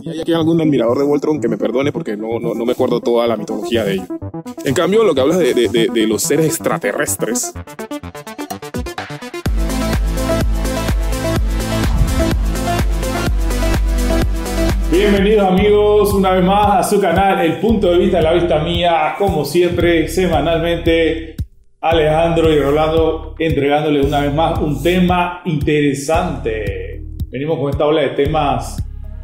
Si hay aquí algún admirador de Voltron que me perdone porque no, no, no me acuerdo toda la mitología de ello. En cambio, lo que hablas de, de, de, de los seres extraterrestres, Bienvenidos amigos una vez más a su canal El Punto de Vista de la Vista Mía, como siempre, semanalmente, Alejandro y Rolando entregándole una vez más un tema interesante. Venimos con esta ola de temas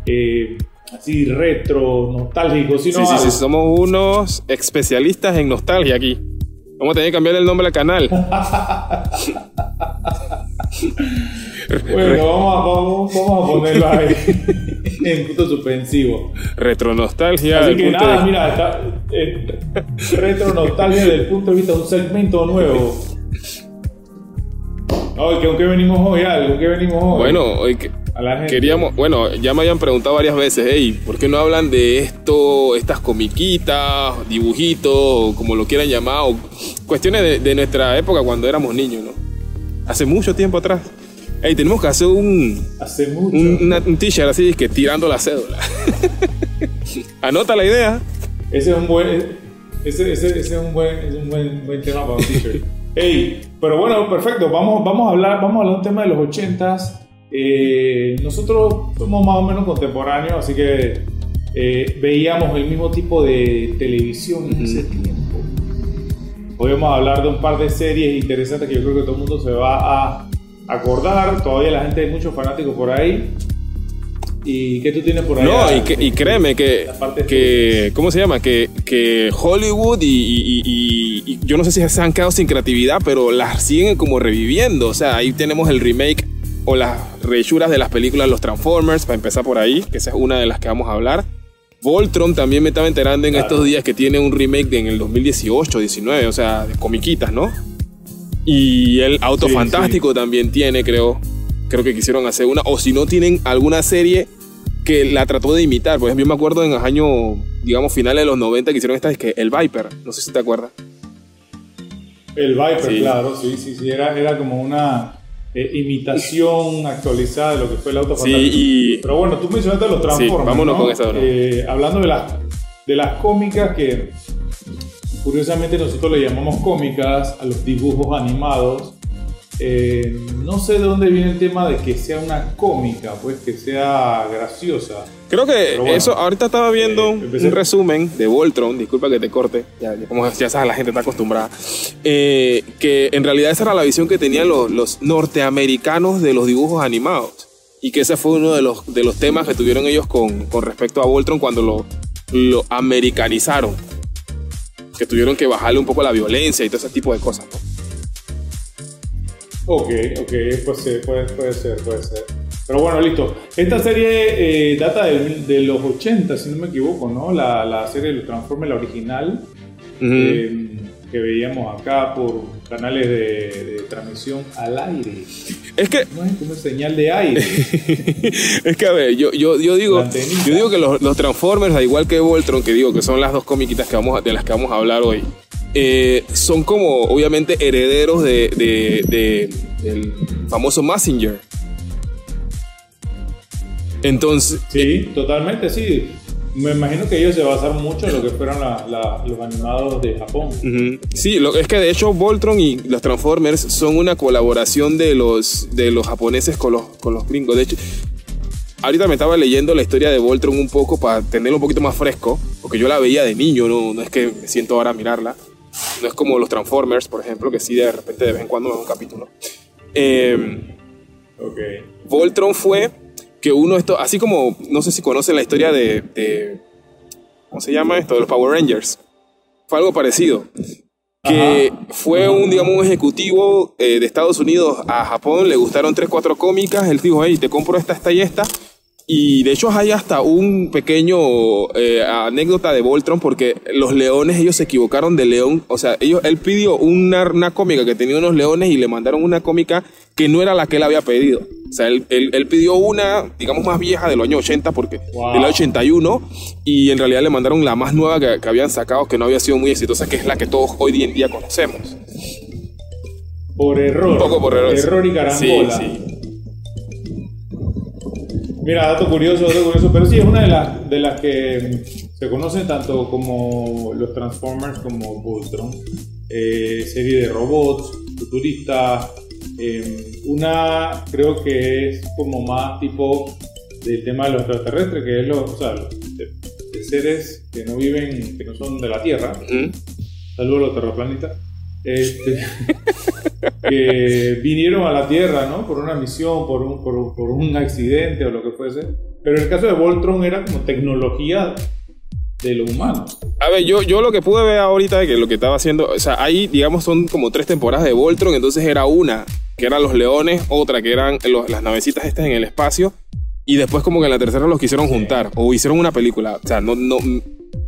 eh, así retro, nostálgicos. ¿sí, sí, somos unos especialistas en nostalgia aquí. Vamos a tener que cambiar el nombre al canal. Bueno, vamos a, vamos, vamos a ponerlo ahí en punto suspensivo. Retronostalgia. Así que nada, de- mira, está, eh, retro nostalgia desde el punto de vista de un segmento nuevo. Ay, ¿con qué venimos hoy, Al? ¿Con qué venimos hoy? Bueno, hoy que- a la gente. queríamos, bueno, ya me habían preguntado varias veces, hey, ¿por qué no hablan de esto, estas comiquitas, dibujitos, o como lo quieran llamar, o cuestiones de, de nuestra época cuando éramos niños, ¿no? Hace mucho tiempo atrás. Hey, tenemos que hacer un, Hace mucho. un, un t-shirt así, que tirando la cédula. Anota la idea. Ese es un buen. Ese, ese, ese es un buen, es un buen, buen tema para un t-shirt. Ey, pero bueno, perfecto. Vamos, vamos, a hablar, vamos a hablar de un tema de los ochentas. Eh, nosotros somos más o menos contemporáneos, así que eh, veíamos el mismo tipo de televisión en ese tiempo. Hoy vamos a hablar de un par de series interesantes que yo creo que todo el mundo se va a acordar. Todavía la gente, hay muchos fanáticos por ahí. ¿Y qué tú tienes por ahí? No, y, que- y créeme que, que ¿cómo se llama? Que, que Hollywood y, y- y- y- yo no sé si se han quedado sin creatividad, pero las siguen como reviviendo. O sea, ahí tenemos el remake o las rehechuras de las películas Los Transformers, para empezar por ahí, que esa es una de las que vamos a hablar. Voltron también me estaba enterando en Claro. estos días que tiene un remake de en el 2018, 19, o sea, de comiquitas, ¿no? Y el Auto Sí, Fantástico también tiene, creo. Creo que quisieron hacer una. O si no tienen alguna serie que la trató de imitar. Ejemplo, yo me acuerdo en los años, digamos, finales de los 90 que hicieron esta, es que el Viper. No sé si te acuerdas. El Viper, Sí. claro, sí, sí, sí, era, era como una eh, imitación actualizada de lo que fue el auto Sí, y- Pero bueno, tú mencionaste los Transformers, vámonos ¿no? con esa, ¿no? Eh, hablando de las, de las cómicas que curiosamente nosotros le llamamos cómicas a los dibujos animados. Eh, no sé de dónde viene el tema de que sea una cómica, pues que sea graciosa. Creo que bueno, eso, ahorita estaba viendo eh, un resumen de Voltron, disculpa que te corte, ya, ya como ya sabes, la gente está acostumbrada, eh, que en realidad esa era la visión que tenían los, los norteamericanos de los dibujos animados. Y que ese fue uno de los, de los temas que tuvieron ellos con, con respecto a Voltron cuando lo, lo americanizaron. Que tuvieron que bajarle un poco la violencia y todo ese tipo de cosas. Ok, ok, pues sí, puede, puede ser, puede ser. Pero bueno, listo. Esta serie eh, data del- de, los 80, si no me equivoco, ¿no? La, la serie de los Transformers, la original, Ujú. eh, que veíamos acá por canales de, de transmisión al aire. Es que No es como señal de aire. es que a ver, yo, yo, yo digo, yo digo que los, los Transformers, al igual que Voltron, que digo que son las dos comiquitas que vamos de las que vamos a hablar hoy, eh, son como obviamente herederos de, de- de- del famoso Messenger. Entonces, Sí, totalmente, sí. Me imagino que ellos se basaron mucho en lo que fueron la- la- los animados de Japón. Sí, lo, es que de hecho Voltron y los Transformers son una colaboración de los, de los japoneses con los, con los gringos. De hecho, ahorita me estaba leyendo la historia de Voltron un poco para tenerlo un poquito más fresco, porque yo la veía de niño, no, no es que me siento ahora a mirarla. No es como los Transformers, por ejemplo, que sí de repente de vez en cuando veo un capítulo. Eh, Ok. Voltron fue que uno esto, así como no sé si conocen la historia de, de- ¿cómo se llama esto? De los Power Rangers. Fue algo parecido. Que fue un, digamos, un ejecutivo eh, de Estados Unidos a Japón, le gustaron tres, cuatro cómicas, él dijo, hey, te compro esta, esta y esta. Y de hecho hay hasta un pequeño eh, anécdota de Voltron porque los leones, ellos se equivocaron de león. O sea, ellos, él pidió una, una cómica que tenía unos leones y le mandaron una cómica que no era la que él había pedido. O sea, él, él- él pidió una, digamos, más vieja de los años 80 porque Wow. del año 81 y en realidad le mandaron la más nueva que, que habían sacado que no había sido muy exitosa, que es la que todos hoy en día conocemos. Por error. Un poco por error. Error y carambola. Sí, sí. Mira, dato curioso, dato curioso, pero sí es una de las, de las que se conocen tanto como los Transformers como Voltron. Eh, serie de robots, futuristas. Eh, una creo que es como más tipo del tema de los extraterrestres, que es lo, o sea, de, de seres que no viven, que no son de la Tierra. ¿Mm? Saludos a los terraplanistas. Este, que vinieron a la Tierra, ¿no? Por una misión, por un, por, por un accidente o lo que fuese. Pero en el caso de Voltron era como tecnología de lo humano. A ver, yo, yo lo que pude ver ahorita de que lo que estaba haciendo, o sea, ahí, digamos, son como tres temporadas de Voltron, entonces era una que eran los leones, otra que eran los- las navecitas estas en el espacio, y después como que en la tercera los quisieron juntar, o hicieron una película, o sea, no, no,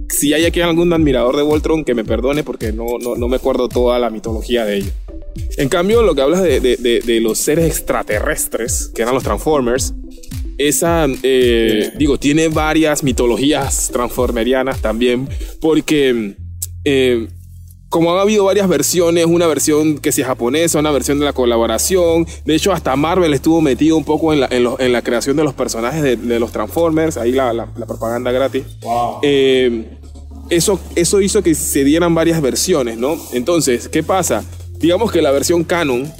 si hay aquí algún admirador de Voltron que me perdone porque no, no, no me acuerdo toda la mitología de ello. En cambio, lo que hablas de, de- de- de los seres extraterrestres, que eran los Transformers, esa, eh, digo, tiene varias mitologías transformerianas también, porque eh, como han habido varias versiones, una versión que sea japonesa, una versión de la colaboración, de hecho hasta Marvel estuvo metido un poco en la, en lo- en la creación de los personajes de, de los Transformers, ahí la, la- la propaganda gratis. Wow. Eh, eso, eso hizo que se dieran varias versiones, ¿no? Entonces, ¿qué pasa? Digamos que la versión canon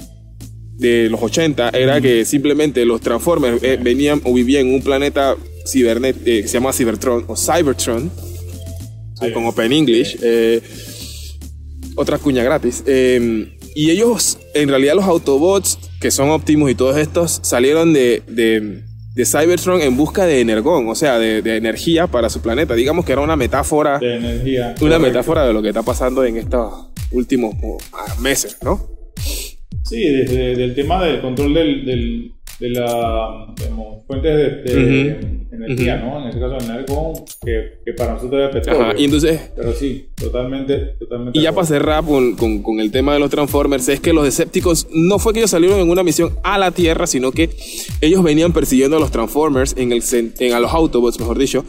de los 80 era que simplemente los Transformers eh, venían o vivían en un planeta cibernet eh, que se llama Cybertron o Cybertron, Sí. con Open English. eh, otra cuña gratis. eh, y ellos, en realidad, los Autobots, que son Optimus y todos estos, salieron de, de, de Cybertron en busca de energón, o sea, de, de energía para su planeta. Digamos que era una metáfora, de energía. una Correcto. metáfora de lo que está pasando en estos últimos meses, ¿no? Sí, desde el tema del control del, del- de la digamos, fuentes de, de energía. ¿no? En este caso, el energón, que, que para nosotros es petróleo. Ajá, y entonces Pero sí, totalmente, totalmente. Y ya para cerrar con, con- con el tema de los Transformers, es que los Decepticons no fue que ellos salieron en una misión a la Tierra, sino que ellos venían persiguiendo a los Transformers, en el, en, a los Autobots, mejor dicho,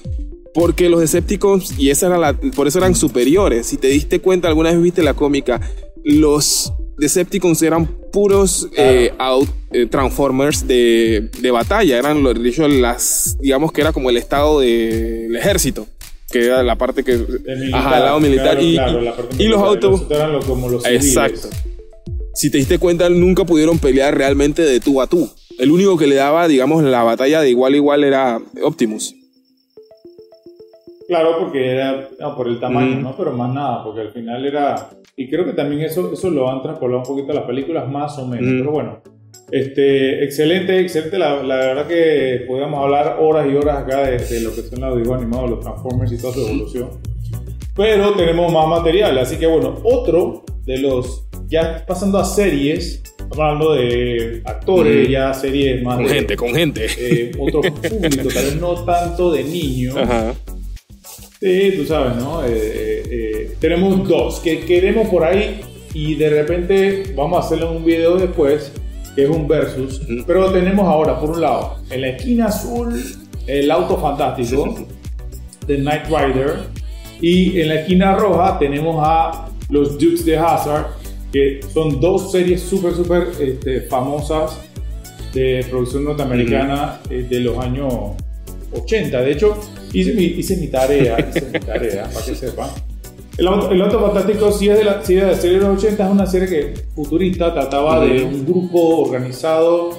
porque los Decepticons, y esa era la, por eso eran superiores. Si te diste cuenta, alguna vez viste la cómica, los Decepticons eran puros eh, out- eh, Transformers de, de batalla, eran de hecho, las, digamos que era como el estado del ejército. Que era la parte que. Militar, ajá, el lado militar. claro, y, claro, la parte y los otros eran lo- como los civiles. Exacto. Si te diste cuenta, nunca pudieron pelear realmente de tú a tú. El único que le daba, digamos, la batalla de igual a igual era Optimus. Claro, porque era no, por el tamaño, Mm. ¿no? Pero más nada, porque al final era. Y creo que también eso, eso lo han traspolado un poquito a las películas, más o menos. Mm. Pero bueno, este, excelente, excelente. La, la verdad que podríamos hablar horas y horas acá de, de lo que son los dibujos animados, los Transformers y toda su evolución. Pero tenemos más material, así que bueno, otro de los. Ya pasando a series, hablando de actores, Mm. ya series más. Con de- gente, con gente. eh, otro público, tal vez no tanto de niños. Ajá. Sí, tú sabes, ¿no? Eh, eh, eh, tenemos dos que queremos por ahí y de repente vamos a hacerle un video después, que es un versus. Pero tenemos ahora, por un lado, en la esquina azul, el auto fantástico de Knight Rider. Y en la esquina roja tenemos a los Dukes de Hazard, que son dos series súper, súper este, famosas de producción norteamericana eh, de los años 80. De hecho, hice mi, hice mi tarea, hice mi tarea, para que sepan. El auto, el Auto Fantástico sí es, de la, sí es de la serie de los 80, es una serie que futurista, trataba de un grupo organizado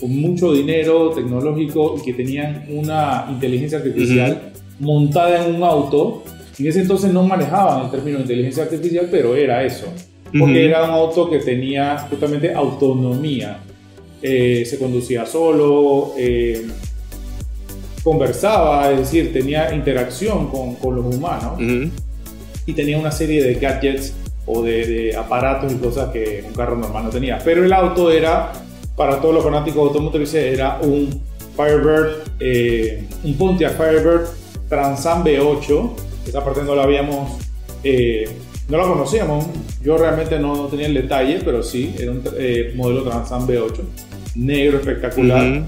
con mucho dinero tecnológico y que tenían una inteligencia artificial montada en un auto. En ese entonces no manejaban el término inteligencia artificial, pero era eso. Porque Ujú. era un auto que tenía justamente autonomía. Eh, se conducía solo, eh, conversaba, es decir, tenía interacción con, con los humanos Ujú. y tenía una serie de gadgets o de, de aparatos y cosas que un carro normal no tenía. Pero el auto era, para todos los fanáticos automotrices, era un Firebird, eh, un Pontiac Firebird Transam V8. Esa parte no la habíamos, eh, no la conocíamos. Yo realmente no, no tenía el detalle, pero sí, era un eh, modelo Transam V8, negro espectacular,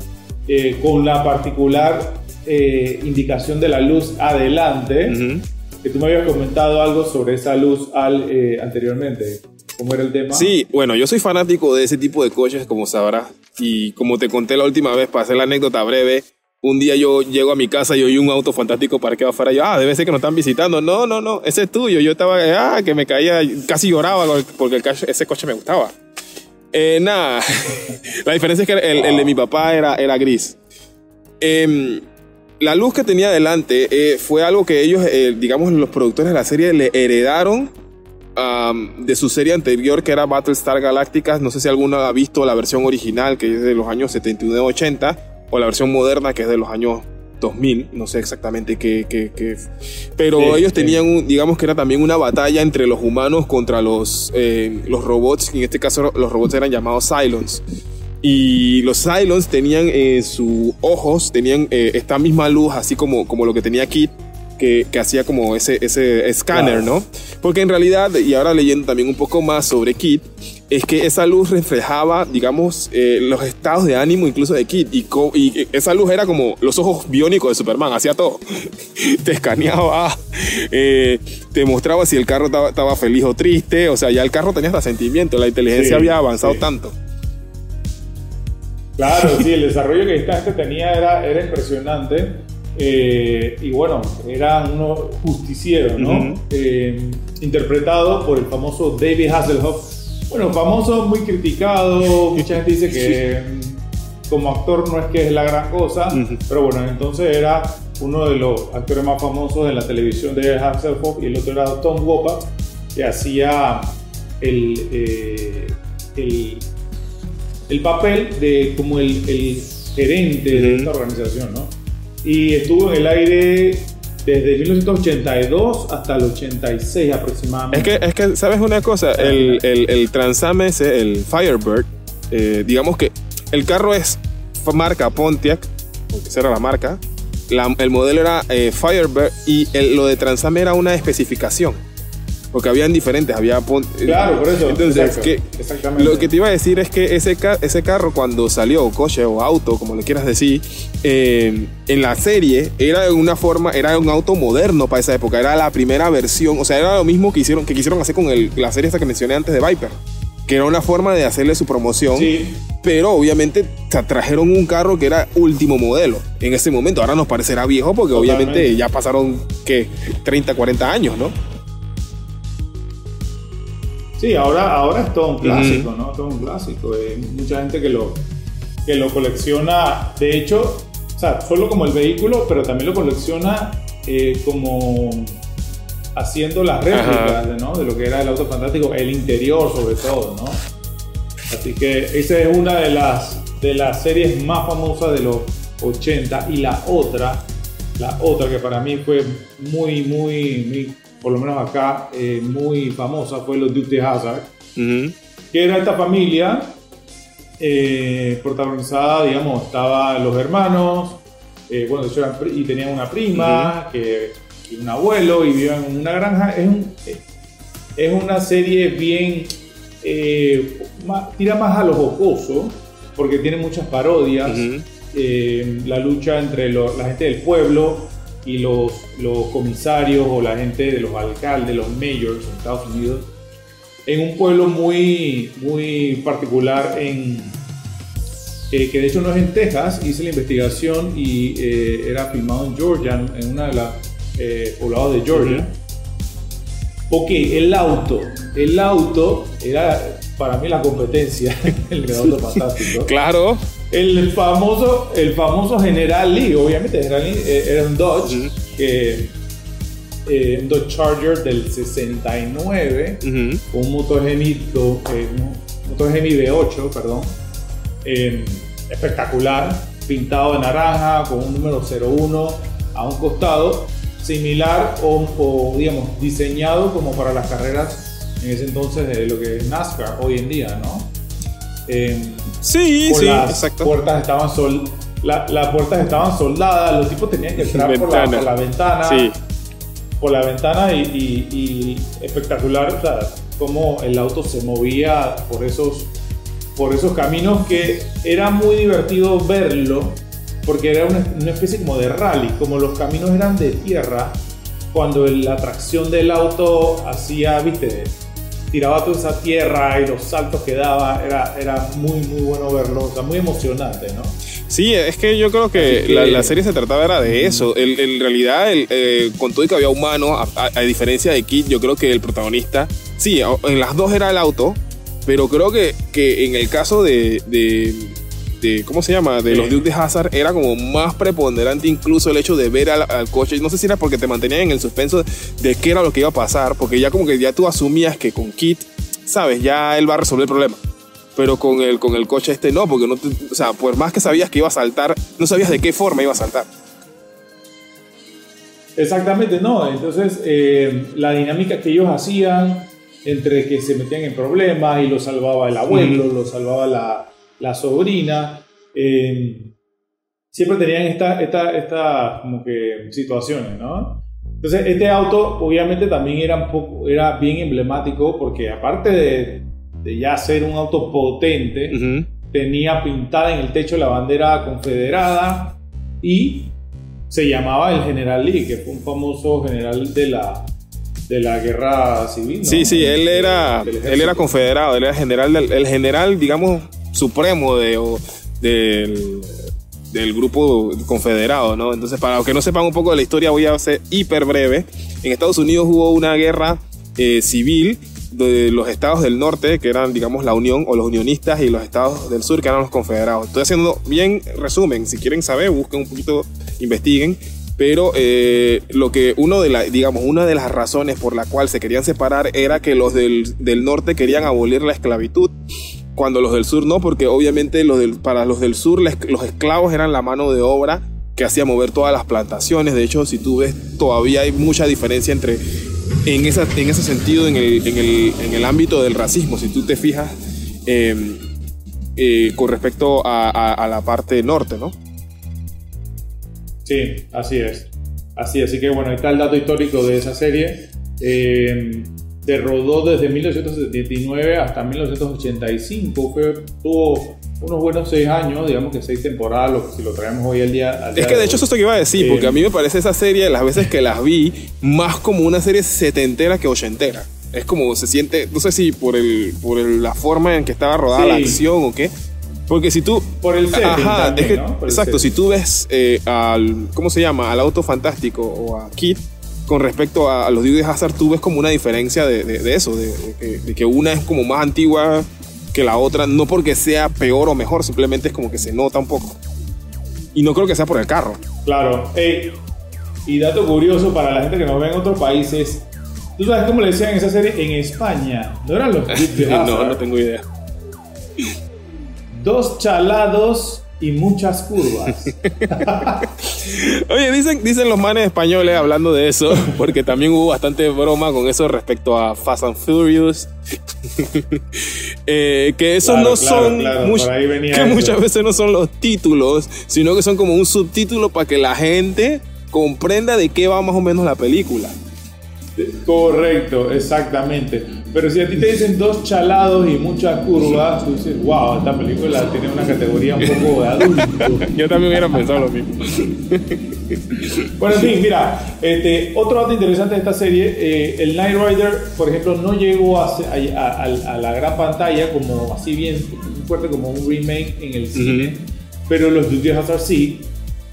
eh, con la particular eh, indicación de la luz adelante que tú me habías comentado algo sobre esa luz al, eh, anteriormente. ¿Cómo era el tema? Sí, bueno, yo soy fanático de ese tipo de coches, como sabrás. Y como te conté la última vez, para hacer la anécdota breve, un día yo llego a mi casa y oí un auto fantástico parqueado afuera. Yo, ah, debe ser que nos están visitando. No, no, no, ese es tuyo. Yo estaba, ah, que me caía, casi lloraba porque ese coche me gustaba. Eh, nada, la diferencia es que el, de mi papá era, era gris. Em, la luz que tenía delante eh, fue algo que ellos, eh, digamos, los productores de la serie le heredaron de su serie anterior que era Battlestar Galactica. No sé si alguno ha visto la versión original que es de los años 79-80 o la versión moderna que es de los años 2000, no sé exactamente qué, qué, pero ellos tenían, un, digamos que era también una batalla entre los humanos contra los, eh, los robots, en este caso los robots eran llamados Cylons. Y los Cylons tenían en sus ojos, tenían eh, esta misma luz, así como, como lo que tenía Kit, que, que, hacía como ese, ese escáner, ¿no? Porque en realidad, y ahora leyendo también un poco más sobre Kit, es que esa luz reflejaba, digamos, eh, los estados de ánimo incluso de Kit. Y, y, esa luz era como los ojos biónicos de Superman, hacía todo. te escaneaba, eh, te mostraba si el carro estaba, feliz o triste, o sea, ya el carro tenía hasta sentimiento, la inteligencia había avanzado tanto. Claro, sí, el desarrollo que esta gente tenía era, era impresionante. Eh, y bueno, era uno justiciero, ¿no? Eh, interpretado por el famoso David Hasselhoff. Bueno, famoso, muy criticado. Mucha gente dice que mm, como actor no es que es la gran cosa, pero bueno, entonces era uno de los actores más famosos de la televisión de Hasselhoff y el otro era Tom Wopat, que hacía el, eh, el el papel de como el, gerente de esta organización, ¿no? Y estuvo en el aire desde 1982 hasta el 86 aproximadamente. Es que, es que ¿sabes una cosa? El, el, el Transam ese, el Firebird, eh, digamos que el carro es marca Pontiac, porque esa era la marca, el modelo era eh, Firebird y lo de Transam era una especificación porque habían diferentes, había... Claro, por eso. Entonces, lo que te iba a decir es que ese, ese carro cuando salió, o coche o auto, como le quieras decir, eh, en la serie era de una forma, era un auto moderno para esa época, era la primera versión, o sea, era lo mismo que hicieron, que quisieron hacer con el, la serie esta que mencioné antes de Viper que era una forma de hacerle su promoción, sí. pero obviamente trajeron un carro que era último modelo en ese momento. Ahora nos parecerá viejo porque obviamente ya pasaron, ¿qué? 30, 40 años, ¿no? Sí, ahora, ahora es todo un clásico, ¿no? Todo un clásico. Hay mucha gente que lo, que lo colecciona, de hecho, o sea, solo como el vehículo, pero también lo colecciona eh, como haciendo las réplicas ¿no? de lo que era el auto fantástico, el interior sobre todo, ¿no? Así que esa es una de las, de las series más famosas de los 80 y la otra, la otra que para mí fue muy, muy, muy por lo menos acá, eh, muy famosa fue los Duty Hazard, que era esta familia eh, protagonizada, digamos, estaban los hermanos, eh, bueno, y tenían una prima, que, y un abuelo, y vivían en una granja. Es, es una serie bien, tira más a lo jocoso, porque tiene muchas parodias. la lucha entre la gente del pueblo y los, los comisarios o la gente de los alcaldes, los mayors en Estados Unidos, en un pueblo muy, muy particular en, eh, que de hecho no es en Texas, hice la investigación y eh, era filmado en Georgia, en una de las eh, poblados de Georgia. Ok, el auto, el auto era para mí la competencia, el auto fantástico. Claro. El famoso, el famoso General Lee, obviamente General Lee eh, era un Dodge, que, eh, un Dodge Charger del 69, con un Hemi, eh, Hemi V8, perdón, em, espectacular, pintado de naranja, con un número 01 a un costado, similar o, o digamos diseñado como para las carreras en ese entonces de lo que es NASCAR hoy en día, ¿no? Em, Sí, sí, las exacto. Puertas estaban sol, las puertas estaban soldadas, los tipos tenían que entrar por la, ventana. Sí. Por la ventana y, espectacular, o sea, cómo el auto se movía por esos, por esos caminos que era muy divertido verlo, porque era una, una especie como de rally, como los caminos eran de tierra, cuando la tracción del auto hacía, viste, tiraba toda esa tierra y los saltos que daba, era, era muy, muy bueno verlo, o sea, muy emocionante, ¿no? Sí, es que yo creo que, que- La, la serie se trataba era de eso. El- en realidad, el, eh, con todo y que había humanos, a, a- a diferencia de Kid, yo creo que el protagonista, sí, en las dos era el auto, pero creo que, que en el caso de, de, de- ¿cómo se llama? De Sí. los Duke de Hazard era como más preponderante incluso el hecho de ver al, al coche. No sé si era porque te mantenían en el suspenso de qué era lo que iba a pasar, porque ya como que ya tú asumías que con Kid, sabes, ya él va a resolver el problema. Pero con el, con el coche este no, porque no te- o sea, por más que sabías que iba a saltar, no sabías de qué forma iba a saltar. Exactamente, no. Entonces, eh, la dinámica que ellos hacían entre que se metían en problemas y lo salvaba el abuelo, lo salvaba la, la sobrina, eh, siempre tenían esta, esta, esta como que situaciones, ¿no? Entonces, este auto obviamente también era, un poco, era bien emblemático porque aparte de, de ya ser un auto potente, Ujú. tenía pintada en el techo la bandera confederada y se llamaba el General Lee, que fue un famoso general de la, de la guerra civil. ¿no? Sí, sí, él era, él era confederado, él era general del, el general, digamos, supremo de, o- del, del grupo confederado, ¿no? Entonces, para los que no sepan un poco de la historia, voy a ser hiper breve. En Estados Unidos hubo una guerra eh, civil de los estados del norte, que eran, digamos, la Unión o los unionistas, y los estados del sur, que eran los confederados. Estoy haciendo bien resumen. Si quieren saber, busquen un poquito, investiguen. Pero eh, lo que uno de la, digamos, una de las razones por la cual se querían separar era que los del, del norte querían abolir la esclavitud, cuando los del sur no, porque obviamente los del- para los del sur les- los esclavos eran la mano de obra que hacía mover todas las plantaciones. De hecho, si tú ves, todavía hay mucha diferencia entre, en, esa, en ese sentido, en el, en, el, en el ámbito del racismo. Si tú te fijas eh, eh, con respecto a, la parte norte, ¿no? Sí, así es. Así, así que bueno, ahí está el dato histórico de esa serie. Eh, se rodó desde 1979 hasta 1985. Fue, tuvo unos buenos seis años, digamos que seis temporadas, lo, si lo traemos hoy al día. al Es día que de hecho eso es lo que iba a decir, Eh, porque a mí me parece esa serie, las veces que las vi, más como una serie setentera que ochentera. Es como se siente, no sé si por, el, por el- la forma en que estaba rodada Sí. la acción o qué. Porque si tú... Por el setting Ajá, también, es que- ¿no? Exacto, si tú ves eh, al... ¿Cómo se llama? Al Auto Fantástico o a Kid con respecto a, a los Duke de Hazard, tú ves como una diferencia de, de- de eso, de, de que, una es como más antigua que la otra, no porque sea peor o mejor, simplemente es como que se nota un poco. Y no creo que sea por el carro. Claro. Y dato curioso para la gente que nos ve en otros países. ¿Tú sabes cómo le decían esa serie en España? No eran los Duke de no, Hazard. no tengo idea. Dos chalados y muchas curvas. Oye, dicen, dicen los manes españoles hablando de eso, porque también hubo bastante broma con eso respecto a Fast and Furious. Eh, que esos Claro, no claro, son claro, much- que eso. muchas veces no son los títulos, sino que son como un subtítulo para que la gente comprenda de qué va más o menos la película. Correcto, exactamente. Pero si a ti te dicen dos chalados y muchas curvas, tú dices, wow, esta película tiene una categoría un poco de adulto. Yo también hubiera pensado lo mismo. Bueno, en fin, mira, este, otro dato interesante de esta serie, eh, el Knight Rider, por ejemplo, no llegó a, a- a- a la gran pantalla como así bien fuerte como un remake en el cine, pero los de Hazard sí.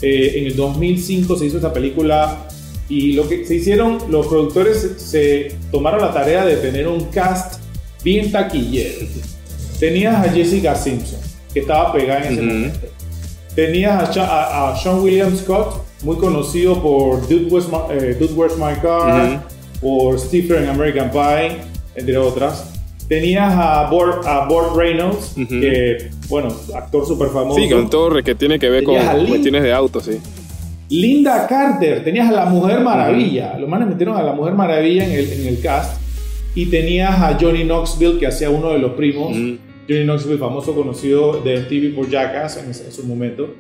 Eh, en el 2005 se hizo esta película y lo que se hicieron, los productores se, tomaron la tarea de tener un cast bien taquillero. Tenías a Jessica Simpson, que estaba pegada en ese Ujú. momento. Tenías a, a- a Sean William Scott, muy conocido por Dude, Where's My, eh, Dude, Where's My Car, por Stifler en American Pie, entre otras. Tenías a Burt, a Burt Reynolds, Ujú. que, bueno, actor súper famoso. Sí, con todo que tiene que ver con Tenías Lin- cuestiones de autos, sí. Linda Carter, tenías a la Mujer Maravilla. Los manes metieron a la Mujer Maravilla en el, en el cast. Y tenías a Johnny Knoxville, que hacía uno de los primos. Ujú. Johnny Knoxville, famoso conocido de MTV por Jackass en, ese- en su momento.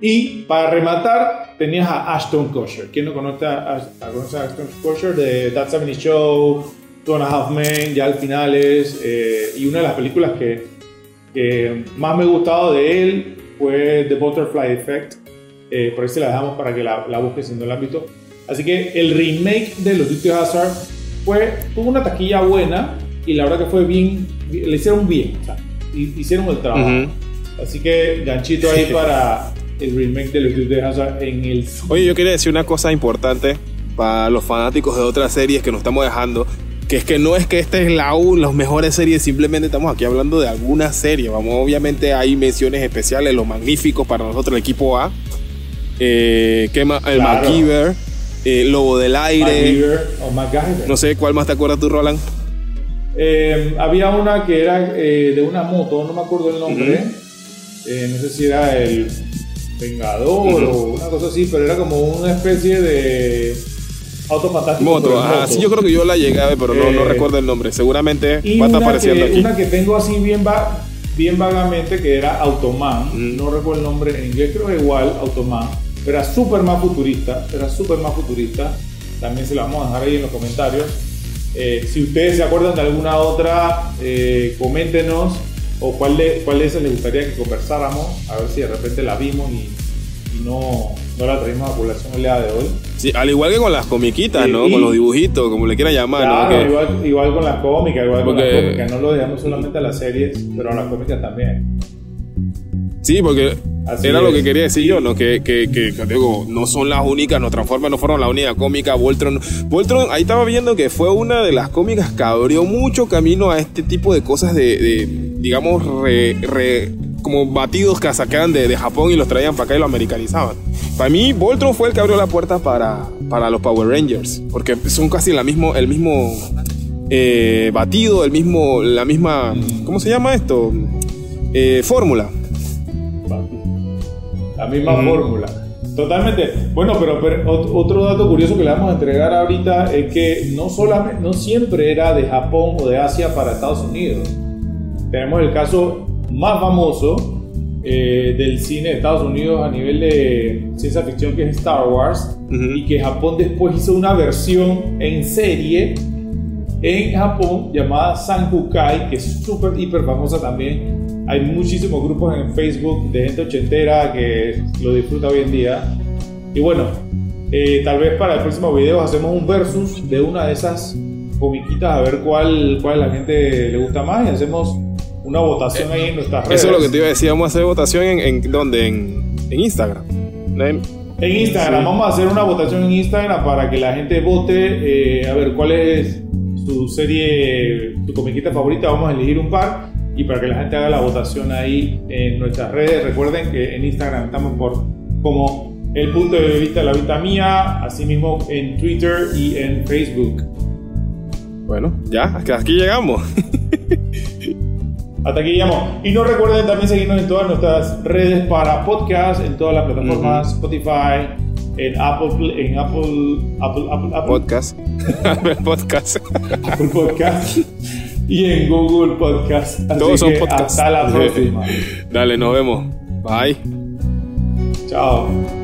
Y para rematar, tenías a Ashton Kutcher. ¿Quién no conoce a, a- a- Ashton Kutcher? De That 70 Show, Two and a Half Men, ya al finales. eh, y una de las películas que, que más me ha gustado de él fue The Butterfly Effect. Eh, por ahí se la dejamos para que la, la busques en el ámbito. Así que el remake de Los de Hazard fue, tuvo una taquilla buena y la verdad que fue bien, le hicieron bien, o sea, hi- hicieron el trabajo. Ujú. Así que ganchito ahí para el remake de los Dukes de Hazzard en el. Oye, yo quería decir una cosa importante para los fanáticos de otras series que nos estamos dejando. Que es que no es que esta es la U, las mejores series, simplemente estamos aquí hablando de alguna serie. Vamos, obviamente hay menciones especiales, los magníficos para nosotros, el equipo A. Eh, ¿qué más? el Claro. MacGyver, eh, Lobo del Aire. MacGyver o MacGyver. No sé cuál más te acuerdas tú, Roland. Eh, había una que era eh, de una moto, no me acuerdo el nombre. No sé si era el Vengador o una cosa así, pero era como una especie de auto fantástico. Moto, moto. sí, yo creo que yo la llegué a ver, pero no, no recuerdo el nombre. Seguramente Y va a estar apareciendo que, aquí. una que tengo así bien, va, bien vagamente, que era Automan. Mm. No recuerdo el nombre en inglés, creo que igual, Automan. Pero era súper más futurista. Era súper más futurista. También se la vamos a dejar ahí en los comentarios. Eh, si ustedes se acuerdan de alguna otra, eh, coméntenos. O cuál de, cuál de esas les gustaría que conversáramos. A ver si de repente la vimos y, y no, no la traímos a población el día de hoy. Sí, al igual que con las comiquitas, Sí, ¿no? y- Con los dibujitos, como le quieran llamar, ¿no? Claro, Que- igual, igual con la cómica, igual con Porque- la cómica. No lo dejamos solamente a las series, pero a las cómicas también. Sí, porque Así era lo que quería decir yo, ¿no? Que, que, que, que digo, no son las únicas, los Transformers no fueron la única cómica, Voltron. Voltron, ahí estaba viendo que fue una de las cómicas que abrió mucho camino a este tipo de cosas de, de, digamos, re, re- como batidos que sacaban de, de Japón y los traían para acá y lo americanizaban. Para mí, Voltron fue el que abrió la puerta para, para los Power Rangers, porque son casi la mismo, el mismo eh, batido, el mismo, la misma, ¿cómo se llama esto? Eh, fórmula. La misma fórmula. Totalmente. Bueno, pero, pero ot- otro dato curioso que le vamos a entregar ahorita es que no, solamente, no siempre era de Japón o de Asia para Estados Unidos. Tenemos el caso más famoso eh, del cine de Estados Unidos a nivel de ciencia ficción que es Star Wars y que Japón después hizo una versión en serie en Japón llamada Sankukai, que es súper, hiper famosa también. Hay muchísimos grupos en Facebook de gente ochentera que lo disfruta hoy en día. Y bueno, eh, tal vez para el próximo video hacemos un versus de una de esas comiquitas a ver cuál, cuál a la gente le gusta más y hacemos una votación ahí en nuestras redes. Eso es lo que te iba a decir. Vamos a hacer votación en, en ¿dónde? En, en Instagram. En- En Instagram, Sí. vamos a hacer una votación en Instagram para que la gente vote eh, a ver cuál es su serie, tu comiquita favorita. Vamos a elegir un par y para que la gente haga la votación ahí en nuestras redes. Recuerden que en Instagram estamos por como el punto de vista de la vista mía, asimismo en Twitter y en Facebook. Bueno, ya, hasta aquí llegamos. Hasta aquí llegamos. Y no recuerden también seguirnos en todas nuestras redes para podcast, en todas las plataformas, Spotify, en Apple, en Apple, Apple, Apple, Apple, Podcast. Podcast. Apple Podcast y en Google Podcast. Así Todos son que podcasts. Hasta la próxima. Dale, nos vemos. Bye. Chao.